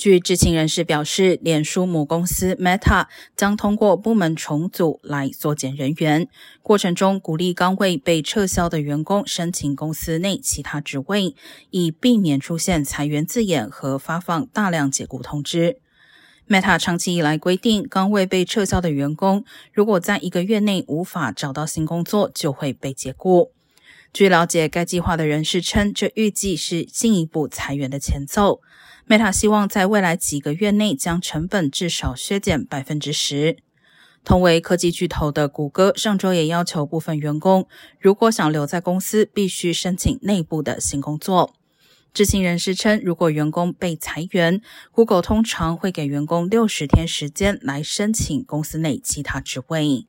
据知情人士表示，脸书母公司 Meta 将通过部门重组来缩减人员，过程中鼓励岗位被撤销的员工申请公司内其他职位，以避免出现裁员字眼和发放大量解雇通知。Meta 长期以来规定，岗位被撤销的员工如果在一个月内无法找到新工作，就会被解雇。据了解，该计划的人士称，这预计是进一步裁员的前奏。Meta 希望在未来几个月内将成本至少削减百分之十。同为科技巨头的谷歌上周也要求部分员工，如果想留在公司，必须申请内部的新工作。知情人士称，如果员工被裁员，Google 通常会给员工六十天时间来申请公司内其他职位。